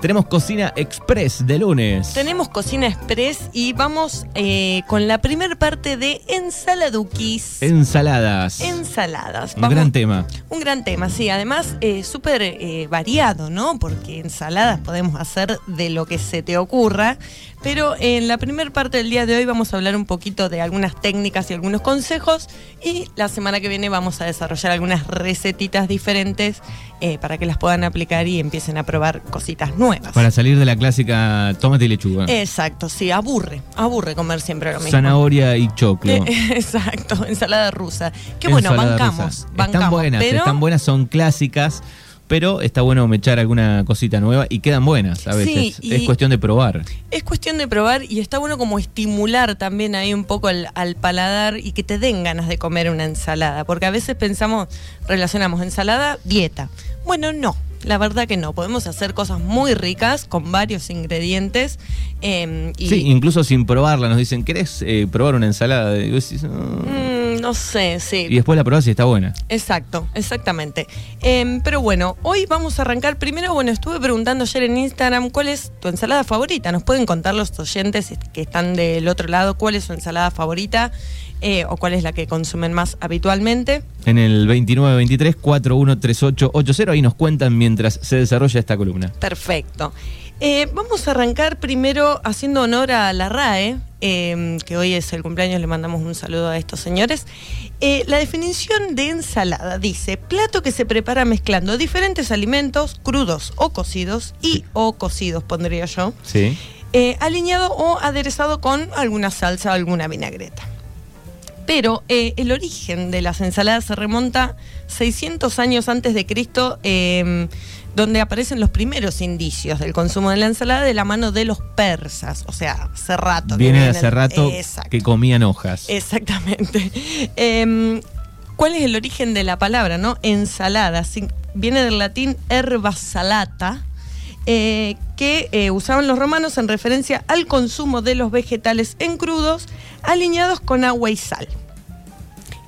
Tenemos Cocina Express de lunes. Tenemos Cocina Express y vamos eh, con la primera parte de ensaladuquis. Ensaladas. Ensaladas. Un gran tema. Un gran tema, sí. Además, eh, súper eh, variado, ¿no? Porque ensaladas podemos hacer de lo que se te ocurra. Pero en la primera parte del día de hoy vamos a hablar un poquito de algunas técnicas y algunos consejos. Y la semana que viene vamos a desarrollar algunas recetitas diferentes eh, para que las puedan aplicar y empiecen a probar cositas nuevas. Para salir de la clásica tomate y lechuga. Exacto, sí, aburre. Aburre comer siempre lo mismo. Zanahoria y choclo. exacto, ensalada rusa. Qué bueno, Ensalada bancamos, rusa. bancamos. Están buenas, pero están buenas, son clásicas. Pero está bueno echar alguna cosita nueva y quedan buenas a veces. Sí, es cuestión de probar. Es cuestión de probar y está bueno como estimular también ahí un poco al, al paladar y que te den ganas de comer una ensalada. Porque a veces pensamos, relacionamos ensalada, dieta. Bueno, no. La verdad que no. Podemos hacer cosas muy ricas con varios ingredientes. eh, y, Sí, incluso sin probarla nos dicen, ¿querés eh, probar una ensalada? Y, vos decís, "No". Mm, no sé, sí. Y después la probás y está buena. Exacto, exactamente. Em, pero bueno, hoy vamos a arrancar. Primero, bueno, estuve preguntando ayer en Instagram cuál es tu ensalada favorita. Nos pueden contar los oyentes que están del otro lado cuál es su ensalada favorita eh, o cuál es la que consumen más habitualmente. En el 2923-413880, ahí nos cuentan mientras se desarrolla esta columna. Perfecto. Eh, vamos a arrancar primero haciendo honor a la RAE, eh, que hoy es el cumpleaños, le mandamos un saludo a estos señores. Eh, la definición de ensalada dice, plato que se prepara mezclando diferentes alimentos, crudos o cocidos, y o cocidos pondría yo, Sí. alineado o aderezado con alguna salsa o alguna vinagreta. Pero eh, el origen de las ensaladas se remonta 600 años antes de Cristo, eh, donde aparecen los primeros indicios del consumo de la ensalada de la mano de los persas, o sea, hace rato. Viene de hace rato Exacto. que comían hojas. Exactamente. Em, ¿Cuál es el origen de la palabra, no? Ensalada. Viene del latín herba salata, eh, que eh, usaban los romanos en referencia al consumo de los vegetales en crudos, alineados con agua y sal.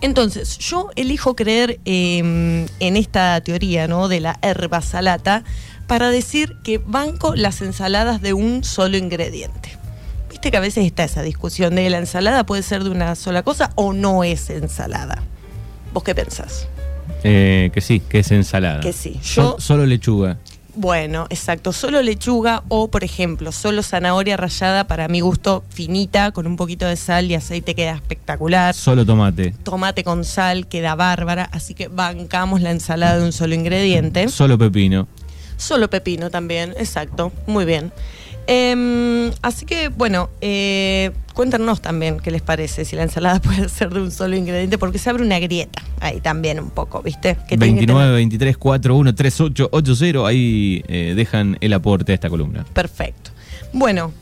Entonces, yo elijo creer em, en esta teoría, ¿no? De la herba salata, para decir que banco las ensaladas de un solo ingrediente. Viste que a veces está esa discusión de la ensalada puede ser de una sola cosa o no es ensalada. ¿Vos qué pensás? Eh, que sí, que es ensalada. Que sí. Yo- solo lechuga. Bueno, exacto. Solo lechuga o, por ejemplo, solo zanahoria rallada para mi gusto finita, con un poquito de sal y aceite queda espectacular. Solo tomate. Tomate con sal queda bárbara, así que bancamos la ensalada de un solo ingrediente. Solo pepino. Solo pepino también, exacto. Muy bien. Em, así que, bueno, eh, cuéntanos también qué les parece, si la ensalada puede ser de un solo ingrediente, porque se abre una grieta ahí también un poco, ¿viste? Que tiene que 29 tener- 23 41 38 80 ahí eh, dejan el aporte a esta columna. Perfecto. Bueno,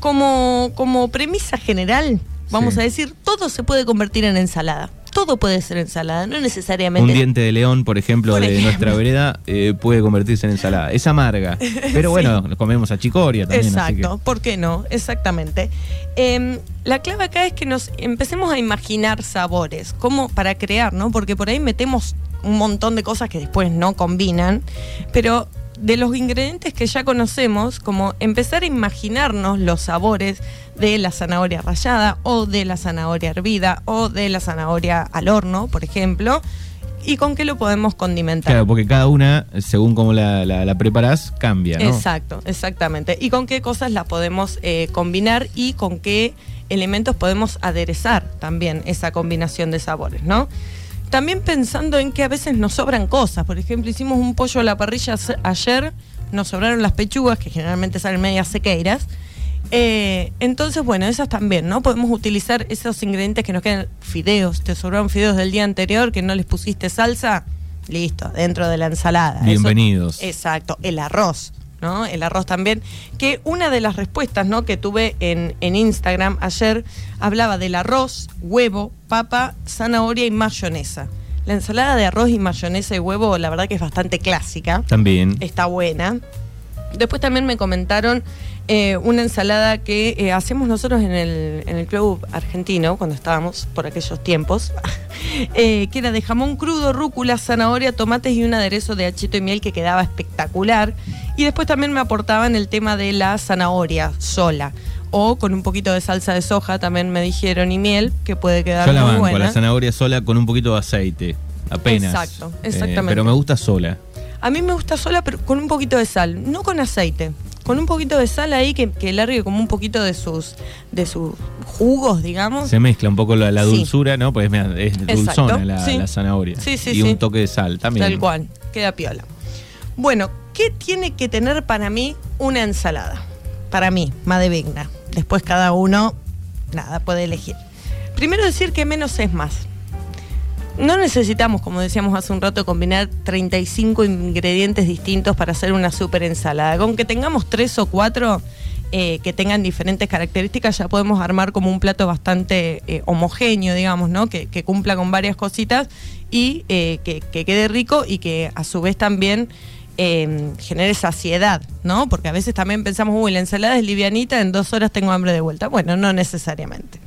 como, como premisa general, vamos Sí. a decir, todo se puede convertir en ensalada. Todo puede ser ensalada, no necesariamente. Un diente de león, por ejemplo, Por de nuestra vereda, eh, puede convertirse en ensalada. Es amarga, pero bueno, comemos a chicoria también. así que- Exacto, ¿por qué no? Exactamente. Em, la clave acá es que nos empecemos a imaginar sabores, como para crear, ¿no? Porque por ahí metemos un montón de cosas que después no combinan, pero de los ingredientes que ya conocemos, como empezar a imaginarnos los sabores de la zanahoria rallada o de la zanahoria hervida o de la zanahoria al horno, por ejemplo, y con qué lo podemos condimentar. Claro, porque cada una, según cómo la, la, la preparás, cambia, ¿no? Exacto, exactamente. Y con qué cosas las podemos eh, combinar y con qué elementos podemos aderezar también esa combinación de sabores, ¿no? También pensando en que a veces nos sobran cosas. Por ejemplo, hicimos un pollo a la parrilla ayer, nos sobraron las pechugas, que generalmente salen medias sequeiras. Eh, entonces, bueno, esas también, ¿no? Podemos utilizar esos ingredientes que nos quedan. Fideos, te sobraron fideos del día anterior que no les pusiste salsa. Listo, dentro de la ensalada. Eso- Bienvenidos. Exacto, el arroz, ¿no? El arroz también. Que una de las respuestas, ¿no? Que tuve en, en Instagram ayer hablaba del arroz, huevo, papa, zanahoria y mayonesa. La ensalada de arroz y mayonesa y huevo, la verdad que es bastante clásica. También. Está buena. Después también me comentaron eh, una ensalada que eh, hacemos nosotros en el, en el club argentino, cuando estábamos por aquellos tiempos, eh, que era de jamón crudo, rúcula, zanahoria, tomates y un aderezo de achito y miel que quedaba espectacular. Y después también me aportaban el tema de la zanahoria sola. O con un poquito de salsa de soja, también me dijeron, y miel, que puede quedar Yo la muy banco, buena. la zanahoria sola con un poquito de aceite. Apenas. Exacto, exactamente. pero me gusta sola. A mí me gusta sola, pero con un poquito de sal, no con aceite. Con un poquito de sal ahí que, que largue como un poquito de sus, de sus jugos, digamos. Se mezcla un poco la, la Sí. dulzura, ¿no? Pues mira, es Exacto, dulzona la, sí. la zanahoria. Sí, sí, y un toque de sal también. Tal cual, queda piola. Bueno, ¿qué tiene que tener para mí una ensalada? Para mí, Madevigna. Después cada uno, nada, puede elegir. Primero decir que menos es más. No necesitamos, como decíamos hace un rato, combinar 35 ingredientes distintos para hacer una super ensalada. Con que tengamos tres o cuatro eh, que tengan diferentes características, ya podemos armar como un plato bastante eh, homogéneo, digamos, ¿no? Que, que cumpla con varias cositas y eh, que, que quede rico y que a su vez también eh, genere saciedad, ¿no? Porque a veces también pensamos, uy, la ensalada es livianita, en dos horas tengo hambre de vuelta. Bueno, no necesariamente.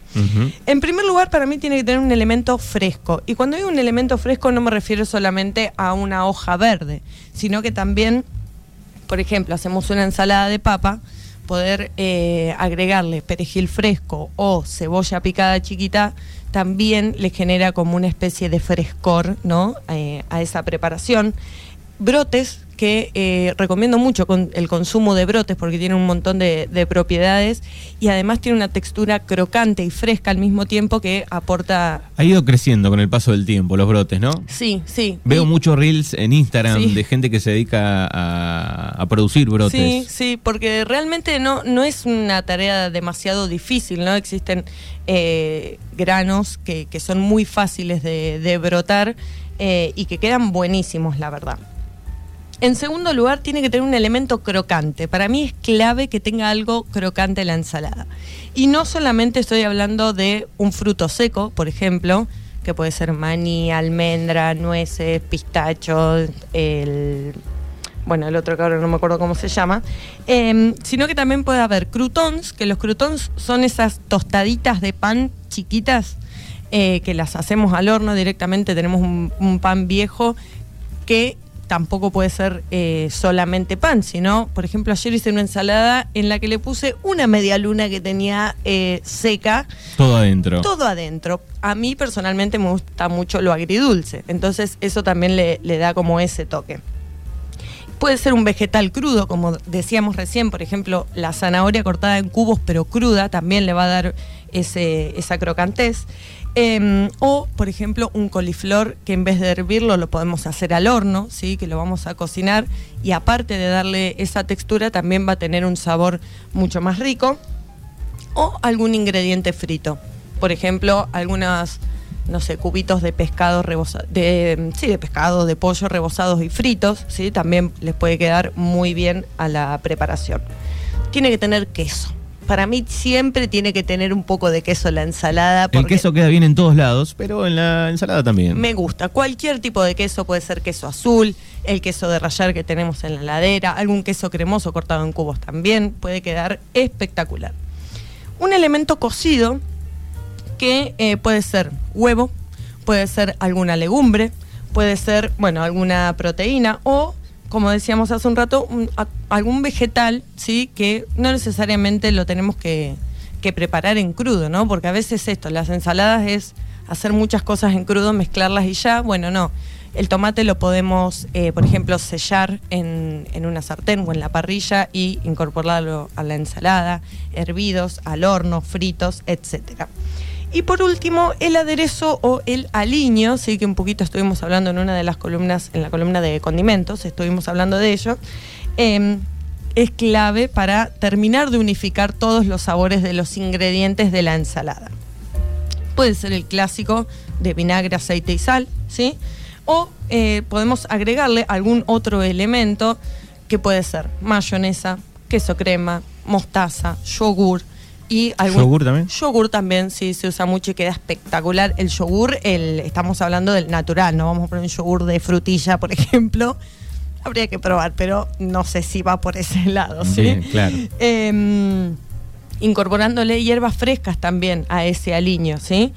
En primer lugar, para mí tiene que tener un elemento fresco. Y cuando digo un elemento fresco no me refiero solamente a una hoja verde, sino que también, por ejemplo, hacemos una ensalada de papa, poder eh, agregarle perejil fresco o cebolla picada chiquita también le genera como una especie de frescor ¿no? Eh, a esa preparación. Brotes, que eh, recomiendo mucho con el consumo de brotes porque tiene un montón de, de propiedades y además tiene una textura crocante y fresca al mismo tiempo que aporta... Ha ido creciendo con el paso del tiempo los brotes, ¿no? Sí, sí. Veo muchos reels en Instagram Sí. de gente que se dedica a, a producir brotes. Sí, sí, porque realmente no, no es una tarea demasiado difícil, ¿no? Existen eh, granos que, que son muy fáciles de, de brotar eh, y que quedan buenísimos, la verdad. En segundo lugar, tiene que tener un elemento crocante. Para mí es clave que tenga algo crocante la ensalada. Y no solamente estoy hablando de un fruto seco, por ejemplo, que puede ser maní, almendra, nueces, pistacho, el bueno, el otro que ahora no me acuerdo cómo se llama, eh, sino que también puede haber croutons, que los croutons son esas tostaditas de pan chiquitas eh, que las hacemos al horno directamente, tenemos un pan viejo que tampoco puede ser eh, solamente pan, sino, por ejemplo, ayer hice una ensalada en la que le puse una media luna que tenía eh, seca, Todo adentro. todo adentro. A mí personalmente me gusta mucho lo agridulce, entonces eso también le, le da como ese toque. Puede ser un vegetal crudo, como decíamos recién, por ejemplo, la zanahoria cortada en cubos pero cruda también le va a dar ese, esa crocantez. Eh, o, por ejemplo, un coliflor que en vez de hervirlo lo podemos hacer al horno, ¿sí? que lo vamos a cocinar y aparte de darle esa textura también va a tener un sabor mucho más rico o algún ingrediente frito. Por ejemplo, algunas, no sé, cubitos de pescado de sí, de pescado, de pollo rebozados y fritos, ¿sí? También les puede quedar muy bien a la preparación. Tiene que tener queso. Para mí siempre tiene que tener un poco de queso la ensalada. El queso queda bien en todos lados, pero en la ensalada también. me gusta. Cualquier tipo de queso puede ser queso azul, el queso de rallar que tenemos en la heladera, algún queso cremoso cortado en cubos también puede quedar espectacular. Un elemento cocido que eh, puede ser huevo, puede ser alguna legumbre, puede ser, bueno, alguna proteína o, como decíamos hace un rato, algún vegetal, ¿sí? Que no necesariamente lo tenemos que, que preparar en crudo, ¿no? Porque a veces esto, las ensaladas es hacer muchas cosas en crudo, mezclarlas y ya, bueno, no. El tomate lo podemos, eh, por ejemplo, sellar en, en una sartén o en la parrilla y incorporarlo a la ensalada, hervidos, al horno, fritos, etcétera. Y por último, el aderezo o el aliño, sí que un poquito estuvimos hablando en una de las columnas, en la columna de condimentos, estuvimos hablando de ello. eh, es clave para terminar de unificar todos los sabores de los ingredientes de la ensalada. Puede ser el clásico de vinagre, aceite y sal, ¿sí? O eh, podemos agregarle algún otro elemento que puede ser mayonesa, queso crema, mostaza, yogur y algún ¿Yogur también? Yogur también, sí, se usa mucho y queda espectacular. El yogur, el, estamos hablando del natural, no vamos a poner un yogur de frutilla, por ejemplo. Habría que probar, pero no sé si va por ese lado, ¿sí? Bien, claro. Em, incorporándole hierbas frescas también a ese aliño, ¿sí?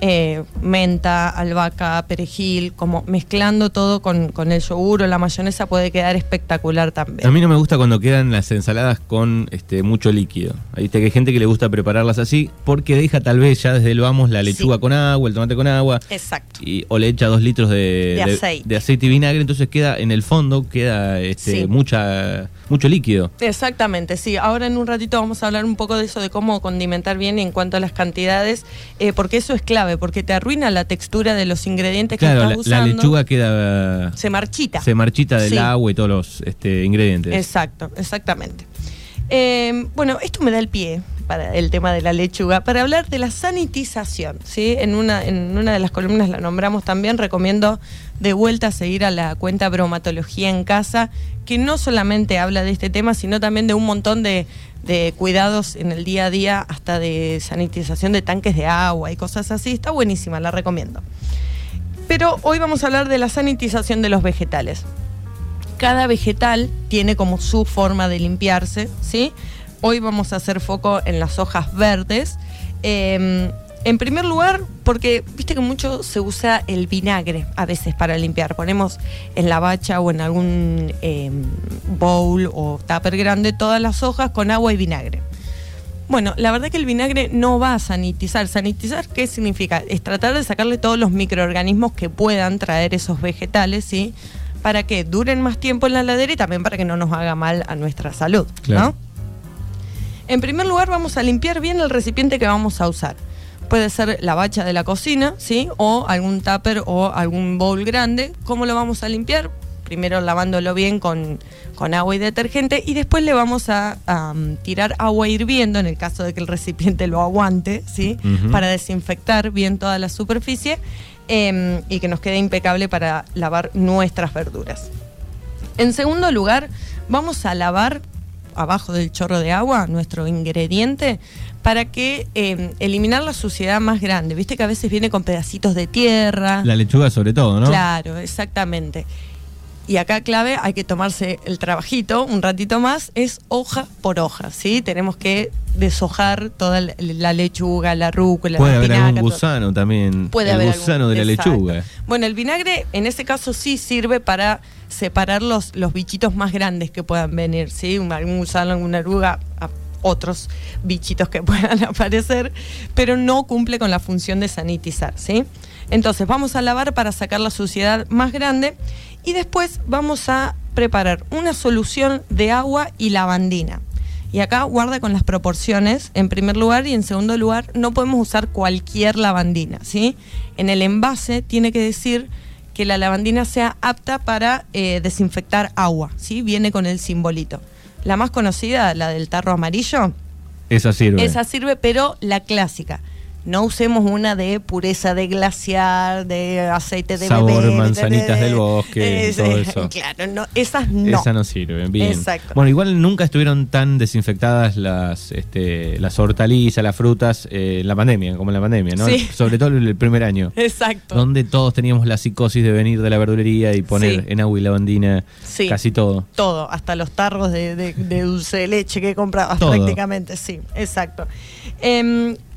Eh, menta, albahaca, perejil, como mezclando todo con, con el yogur o la mayonesa puede quedar espectacular también. A mí no me gusta cuando quedan las ensaladas con este mucho líquido. Ahí que hay gente que le gusta prepararlas así porque deja tal vez ya desde el vamos la lechuga Sí. con agua, el tomate con agua. Exacto. Y, o le echa dos litros de, De aceite. de aceite y vinagre, entonces queda en el fondo queda este, Sí. mucha mucho líquido. Exactamente, sí. Ahora en un ratito vamos a hablar un poco de eso, de cómo condimentar bien en cuanto a las cantidades, eh, porque eso es clave, porque te arruina la textura de los ingredientes Claro, que la, estás la usando. lechuga queda se marchita. se marchita del Sí. agua y todos los este, ingredientes. Exacto, exactamente. Eh, bueno, esto me da el pie para el tema de la lechuga, para hablar de la sanitización. ¿sí? En, una, en una de las columnas la nombramos también, recomiendo de vuelta seguir a la cuenta Bromatología en Casa, que no solamente habla de este tema, sino también de un montón de, de cuidados en el día a día, hasta de sanitización de tanques de agua y cosas así. Está buenísima, la recomiendo. Pero hoy vamos a hablar de la sanitización de los vegetales cada vegetal tiene como su forma de limpiarse, ¿sí? Hoy vamos a hacer foco en las hojas verdes. Eh, en primer lugar, porque viste que mucho se usa el vinagre a veces para limpiar. Ponemos en la bacha o en algún eh, bowl o tupper grande todas las hojas con agua y vinagre. Bueno, la verdad que el vinagre no va a sanitizar. ¿Sanitizar qué significa? Es tratar de sacarle todos los microorganismos que puedan traer esos vegetales, ¿sí? Para que duren más tiempo en la ladera y también para que no nos haga mal a nuestra salud. ¿no? En primer lugar, vamos a limpiar bien el recipiente que vamos a usar. Puede ser la bacha de la cocina, ¿sí? O algún tupper o algún bowl grande. ¿Cómo lo vamos a limpiar? Primero lavándolo bien con, con agua y detergente y después le vamos a, a, um, tirar agua hirviendo en el caso de que el recipiente lo aguante, ¿sí? Para desinfectar bien toda la superficie em, y que nos quede impecable para lavar nuestras verduras. En segundo lugar, vamos a lavar abajo del chorro de agua nuestro ingrediente para que eh, eliminar la suciedad más grande. Viste que a veces viene con pedacitos de tierra. La lechuga sobre todo, ¿no? Claro, exactamente. Y acá clave, hay que tomarse el trabajito un ratito más, es hoja por hoja, ¿sí? Tenemos que deshojar toda la- lechuga, la rúcula, Puede la haber algún todo. gusano también. Puede el haber algún- gusano de la exacto. lechuga. Bueno, el vinagre en ese caso sí sirve para separar los, los bichitos más grandes que puedan venir, ¿sí? Un- Algún gusano, alguna oruga, otros bichitos que puedan aparecer, pero no cumple con la función de sanitizar, ¿sí? Entonces vamos a lavar para sacar la suciedad más grande y después vamos a preparar una solución de agua y lavandina. Y acá guarda con las proporciones en primer lugar y en segundo lugar no podemos usar cualquier lavandina, ¿sí? En el envase tiene que decir que la lavandina sea apta para eh, desinfectar agua, ¿sí? Viene con el simbolito. La más conocida, la del tarro amarillo, Esa sirve. esa sirve, pero la clásica. No usemos una de pureza de glaciar, de aceite de Sabor, manzanitas de- del bosque, Eh, todo eso. Claro, no, esas no. Esa no sirve, bien. Exacto. Bueno, igual nunca estuvieron tan desinfectadas las este, las hortalizas, las frutas, eh, en la pandemia, como en la pandemia, ¿no? Sí. Sobre todo el primer año. Exacto. Donde todos teníamos la psicosis de venir de la verdulería y poner Sí. en agua y lavandina Sí. casi todo. Todo, hasta los tarros de, de- de dulce de leche que comprabas Todo. prácticamente, sí, exacto.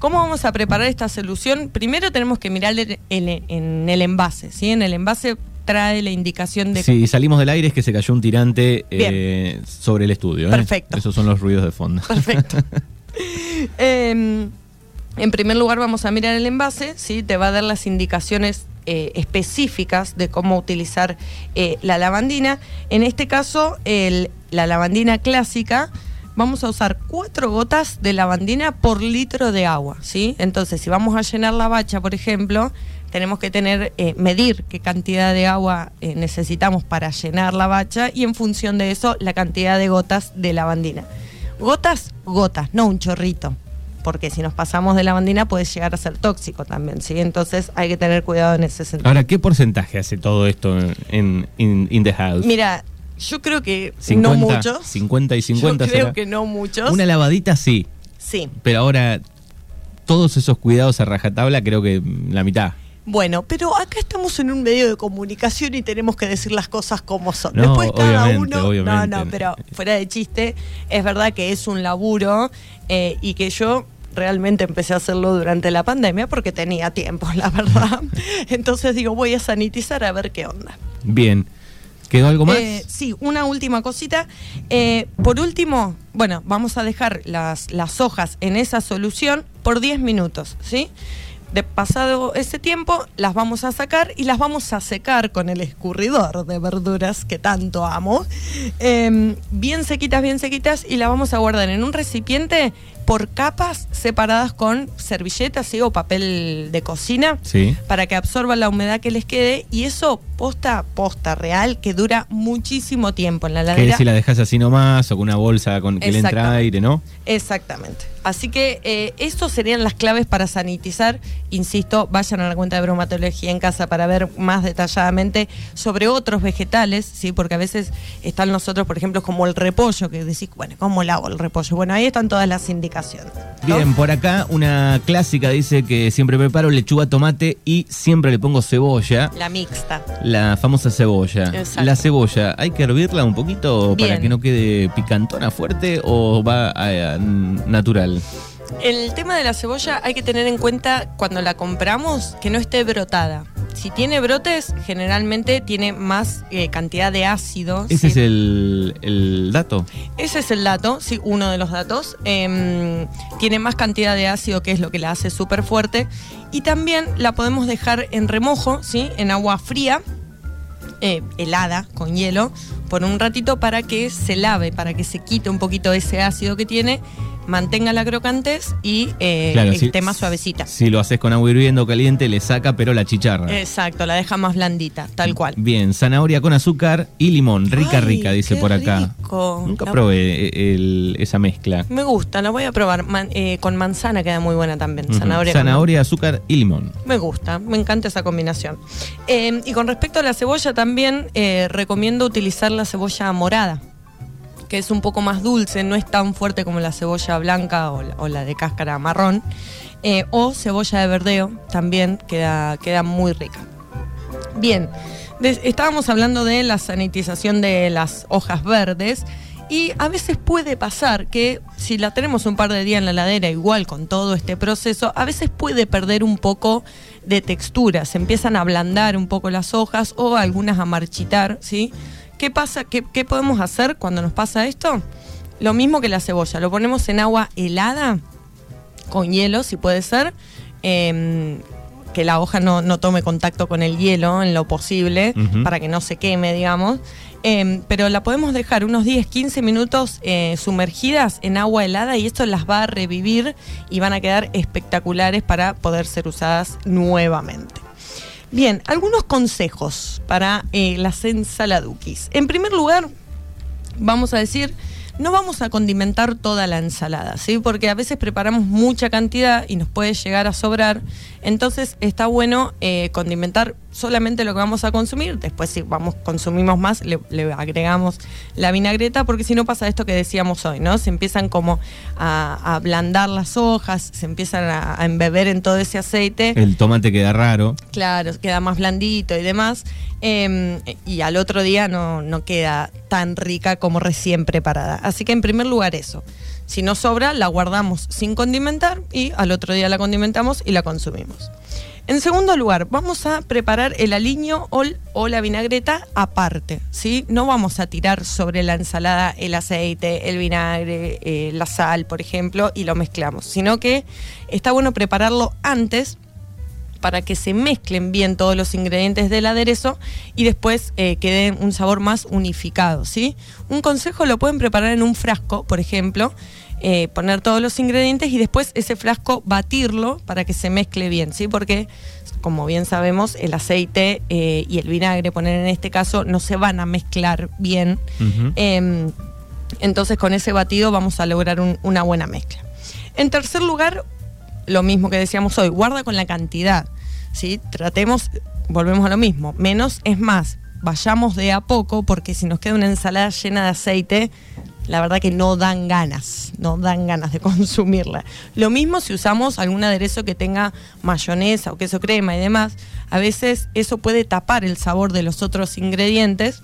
¿Cómo vamos a preparar esta solución? Primero tenemos que mirar en, el envase, ¿sí? En el envase trae la indicación de... Si salimos del aire es que se cayó un tirante eh, sobre el estudio. ¿eh? Perfecto. Esos son los ruidos de fondo. Perfecto. Em, en primer lugar vamos a mirar el envase, ¿sí? Te va a dar las indicaciones eh, específicas de cómo utilizar eh, la lavandina. En este caso, el- la lavandina clásica, vamos a usar cuatro gotas de lavandina por litro de agua, ¿sí? Entonces, si vamos a llenar la bacha, por ejemplo, tenemos que tener, eh, medir qué cantidad de agua eh, necesitamos para llenar la bacha y en función de eso, la cantidad de gotas de lavandina. Gotas, gotas, no un chorrito. Porque si nos pasamos de lavandina puede llegar a ser tóxico también, ¿sí? Entonces hay que tener cuidado en ese sentido. Ahora, ¿qué porcentaje hace todo esto en in, in the house? Mira, yo creo que 50, no muchos. 50 y 50 Yo creo será. que no muchos. Una lavadita sí, Sí. pero ahora todos esos cuidados a rajatabla creo que la mitad. Bueno, pero acá estamos en un medio de comunicación y tenemos que decir las cosas como son. No, Después cada uno. obviamente. No, no, pero fuera de chiste, es verdad que es un laburo eh, y que yo realmente empecé a hacerlo durante la pandemia porque tenía tiempo, la verdad. Entonces digo, voy a sanitizar a ver qué onda. Bien. ¿Quedó algo más? Eh, sí, una última cosita. Eh, por último, bueno, vamos a dejar las, las hojas en esa solución por 10 minutos, ¿sí? De pasado ese tiempo, las vamos a sacar y las vamos a secar con el escurridor de verduras que tanto amo. Eh, bien sequitas, bien sequitas, y las vamos a guardar en un recipiente por capas separadas con servilletas ¿sí? o papel de cocina Sí. para que absorban la humedad que les quede y eso posta, posta real que dura muchísimo tiempo en la Que heladera. si la dejas así nomás o con una bolsa con que le entra aire, ¿no? Exactamente. Así que eh, estos serían las claves para sanitizar. Insisto, vayan a la cuenta de bromatología en casa para ver más detalladamente sobre otros vegetales, ¿sí? Porque a veces están nosotros, por ejemplo, como el repollo, que decís, bueno, ¿cómo lavo el repollo? Bueno, ahí están todas las indicaciones. ¿no? Bien, por acá una clásica dice que siempre preparo lechuga, tomate y siempre le pongo cebolla. La mixta. La famosa cebolla. Exacto. La cebolla, ¿hay que hervirla un poquito para que no quede picantona fuerte o va a- a- natural? El tema de la cebolla hay que tener en cuenta cuando la compramos que no esté brotada. Si tiene brotes, generalmente tiene más eh, cantidad de ácido. Ese ¿sí? es el, el dato. Ese es el dato, sí, uno de los datos. Em, tiene más cantidad de ácido, que es lo que la hace súper fuerte. Y también la podemos dejar en remojo, ¿sí? En agua fría, eh, helada, con hielo, por un ratito para que se lave, para que se quite un poquito ese ácido que tiene, mantenga la crocantez y eh, Claro, si- más suavecita. Si lo haces con agua hirviendo caliente, le saca, pero la chicharra. Exacto, la deja más blandita, tal cual. Bien, zanahoria con azúcar y limón. Rica, Ay, rica, dice qué por acá. rico. Nunca La- probé eh, el- esa mezcla. Me gusta, la voy a probar. Man- eh, con manzana queda muy buena también. Zanahoria. con- Zanahoria, azúcar y limón. Me gusta, me encanta esa combinación. Eh, y con respecto a la cebolla también recomiendo utilizar la cebolla morada, que es un poco más dulce, no es tan fuerte como la cebolla blanca o la, de cáscara marrón. Eh, o cebolla de verdeo también queda, queda muy rica. Bien, estábamos hablando de la sanitización de las hojas verdes y a veces puede pasar que si la tenemos un par de días en la heladera, igual con todo este proceso, a veces puede perder un poco de textura, se empiezan a ablandar un poco las hojas o algunas a marchitar, ¿sí? ¿Qué pasa? ¿Qué, qué podemos hacer cuando nos pasa esto? Lo mismo que la cebolla, lo ponemos en agua helada con hielo, si puede ser. em, que la hoja no, no tome contacto con el hielo en lo posible, para que no se queme, digamos. Em, pero la podemos dejar unos 10, 15 minutos eh, sumergidas en agua helada y esto las va a revivir y van a quedar espectaculares para poder ser usadas nuevamente. Bien, algunos consejos para eh, las ensaladuquis. En primer lugar, vamos a decir, no vamos a condimentar toda la ensalada, ¿sí? Porque a veces preparamos mucha cantidad y nos puede llegar a sobrar. Entonces está bueno eh, condimentar solamente lo que vamos a consumir. Después si vamos, consumimos más, le, le agregamos la vinagreta, porque si no pasa esto que decíamos hoy, ¿no? Se empiezan como a, a ablandar las hojas, se empiezan a, a embeber en todo ese aceite. El tomate queda raro. Claro, queda más blandito y demás. eh, y al otro día no, no queda tan rica como recién preparada. Así que en primer lugar eso. Si nos sobra, la guardamos sin condimentar y al otro día la condimentamos y la consumimos. En segundo lugar, vamos a preparar el aliño o, la vinagreta aparte, ¿sí? No vamos a tirar sobre la ensalada el aceite, el vinagre, eh, la sal, por ejemplo, y lo mezclamos, sino que está bueno prepararlo antes para que se mezclen bien todos los ingredientes del aderezo y después eh, quede un sabor más unificado, ¿sí? Un consejo lo pueden preparar en un frasco, por ejemplo, eh, poner todos los ingredientes y después ese frasco batirlo para que se mezcle bien, ¿sí? Porque, como bien sabemos, el aceite eh, y el vinagre, poner en este caso, no se van a mezclar bien. Em, entonces con ese batido vamos a lograr un- una buena mezcla. En tercer lugar, lo mismo que decíamos hoy, guarda con la cantidad. ¿sí? Tratemos, volvemos a lo mismo, menos es más. Vayamos de a poco porque si nos queda una ensalada llena de aceite, la verdad que no dan ganas, no dan ganas de consumirla. Lo mismo si usamos algún aderezo que tenga mayonesa o queso crema y demás, a veces eso puede tapar el sabor de los otros ingredientes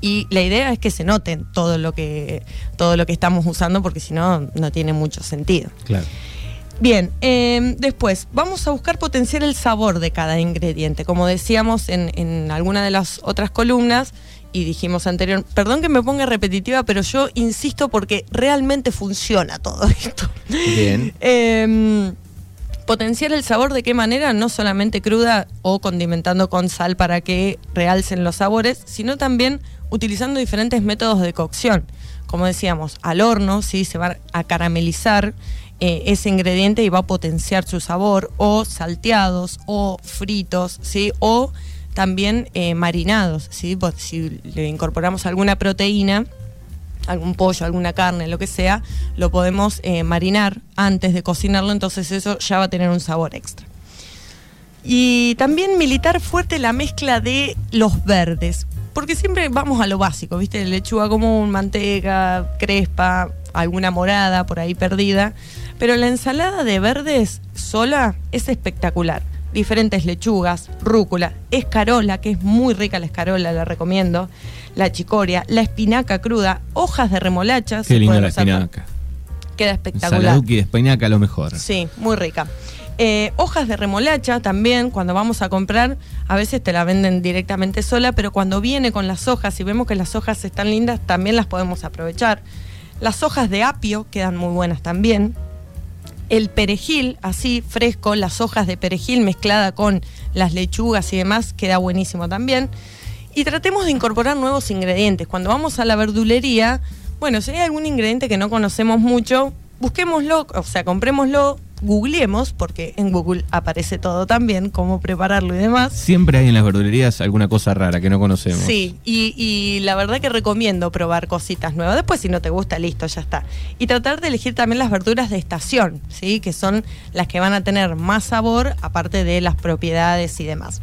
y la idea es que se noten todo lo que todo lo que estamos usando porque si no no tiene mucho sentido. Claro. Bien, eh, después vamos a buscar potenciar el sabor de cada ingrediente. Como decíamos en, en alguna de las otras columnas y dijimos anterior, perdón que me ponga repetitiva, pero yo insisto porque realmente funciona todo esto. Bien. Eh, potenciar el sabor de qué manera, no solamente cruda o condimentando con sal para que realcen los sabores, sino también utilizando diferentes métodos de cocción. Como decíamos, al horno, ¿sí? se va a caramelizar eh, ese ingrediente y va a potenciar su sabor, o salteados, o fritos, ¿sí? o también eh, marinados. ¿sí? Pues, si le incorporamos alguna proteína, algún pollo, alguna carne, lo que sea, lo podemos eh, marinar antes de cocinarlo, entonces eso ya va a tener un sabor extra. Y también militar fuerte la mezcla de los verdes, porque siempre vamos a lo básico, ¿viste? Lechuga común, manteca, crespa, alguna morada por ahí perdida, pero la ensalada de verdes sola es espectacular. Diferentes lechugas, rúcula, escarola, que es muy rica la escarola, la recomiendo, la chicoria, la espinaca cruda, hojas de remolacha. Qué linda la usar- espinaca. Queda espectacular. Saladuki de espinaca lo mejor. Sí, muy rica. Eh, hojas de remolacha también, cuando vamos a comprar, a veces te la venden directamente sola, pero cuando viene con las hojas y vemos que las hojas están lindas, también las podemos aprovechar. Las hojas de apio quedan muy buenas también. El perejil, así fresco, las hojas de perejil mezclada con las lechugas y demás, queda buenísimo también. Y tratemos de incorporar nuevos ingredientes. Cuando vamos a la verdulería, bueno, si hay algún ingrediente que no conocemos mucho, busquémoslo, o sea, comprémoslo, googleemos, porque en Google aparece todo también, cómo prepararlo y demás. Siempre hay en las verdulerías alguna cosa rara que no conocemos. Sí, y, y la verdad que recomiendo probar cositas nuevas. Después, si no te gusta, listo, ya está. Y tratar de elegir también las verduras de estación, ¿sí? Que son las que van a tener más sabor, aparte de las propiedades y demás.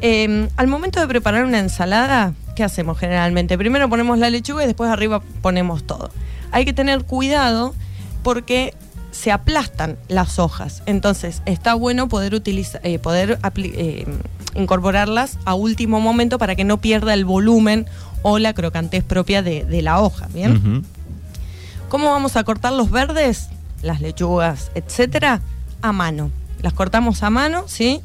Eh, al momento de preparar una ensalada, ¿qué hacemos generalmente? Primero ponemos la lechuga y después arriba ponemos todo. Hay que tener cuidado porque se aplastan las hojas. Entonces, está bueno poder utilizar, eh, poder eh, incorporarlas a último momento para que no pierda el volumen o la crocantez propia de, de la hoja. ¿Bien? ¿Cómo vamos a cortar los verdes? Las lechugas, etcétera, a mano. Las cortamos a mano, ¿sí?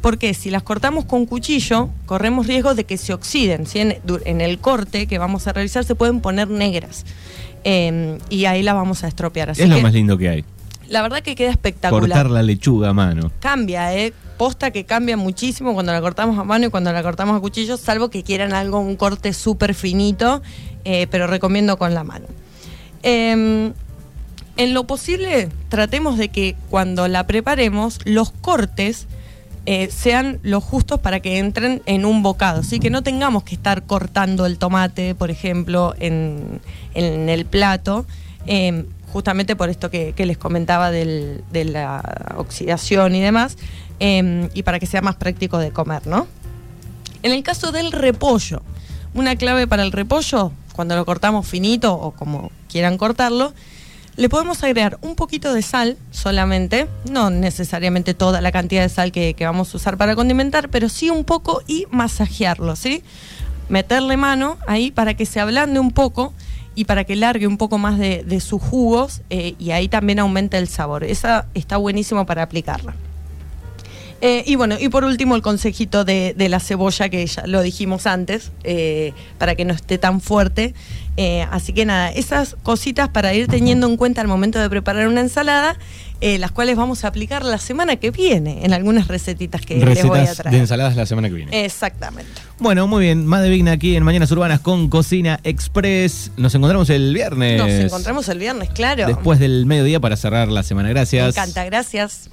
Porque si las cortamos con cuchillo, corremos riesgo de que se oxiden. ¿sí? En, el corte que vamos a realizar se pueden poner negras. Eh, y ahí las vamos a estropear. Así es lo más lindo que hay. La verdad que queda espectacular. Cortar la lechuga a mano. Cambia, ¿eh? Posta que cambia muchísimo cuando la cortamos a mano y cuando la cortamos a cuchillo, salvo que quieran algo, un corte súper finito, eh, pero recomiendo con la mano. Eh, en lo posible, tratemos de que cuando la preparemos, los cortes eh, sean los justos para que entren en un bocado. Así que no tengamos que estar cortando el tomate, por ejemplo, en, en el plato, eh, justamente por esto que, les comentaba de la oxidación y demás, eh, y para que sea más práctico de comer, ¿no? En el caso del repollo, una clave para el repollo, cuando lo cortamos finito o como quieran cortarlo, le podemos agregar un poquito de sal solamente, no necesariamente toda la cantidad de sal que, que vamos a usar para condimentar, pero sí un poco y masajearlo, ¿sí? Meterle mano ahí para que se ablande un poco y para que largue un poco más de, sus jugos eh, y ahí también aumente el sabor. Esa está buenísimo para aplicarla. Eh, y bueno, y por último el consejito de, de la cebolla, que ya lo dijimos antes, eh, para que no esté tan fuerte. Así que nada, esas cositas para ir teniendo en cuenta al momento de preparar una ensalada, eh, las cuales vamos a aplicar la semana que viene en algunas recetitas que les voy a traer. de ensaladas la semana que viene. Exactamente. Bueno, muy bien. Más de Vigna aquí en Mañanas Urbanas con Cocina Express. Nos encontramos el viernes. Nos encontramos el viernes, claro. Después del mediodía para cerrar la semana. Me Gracias. encanta, gracias.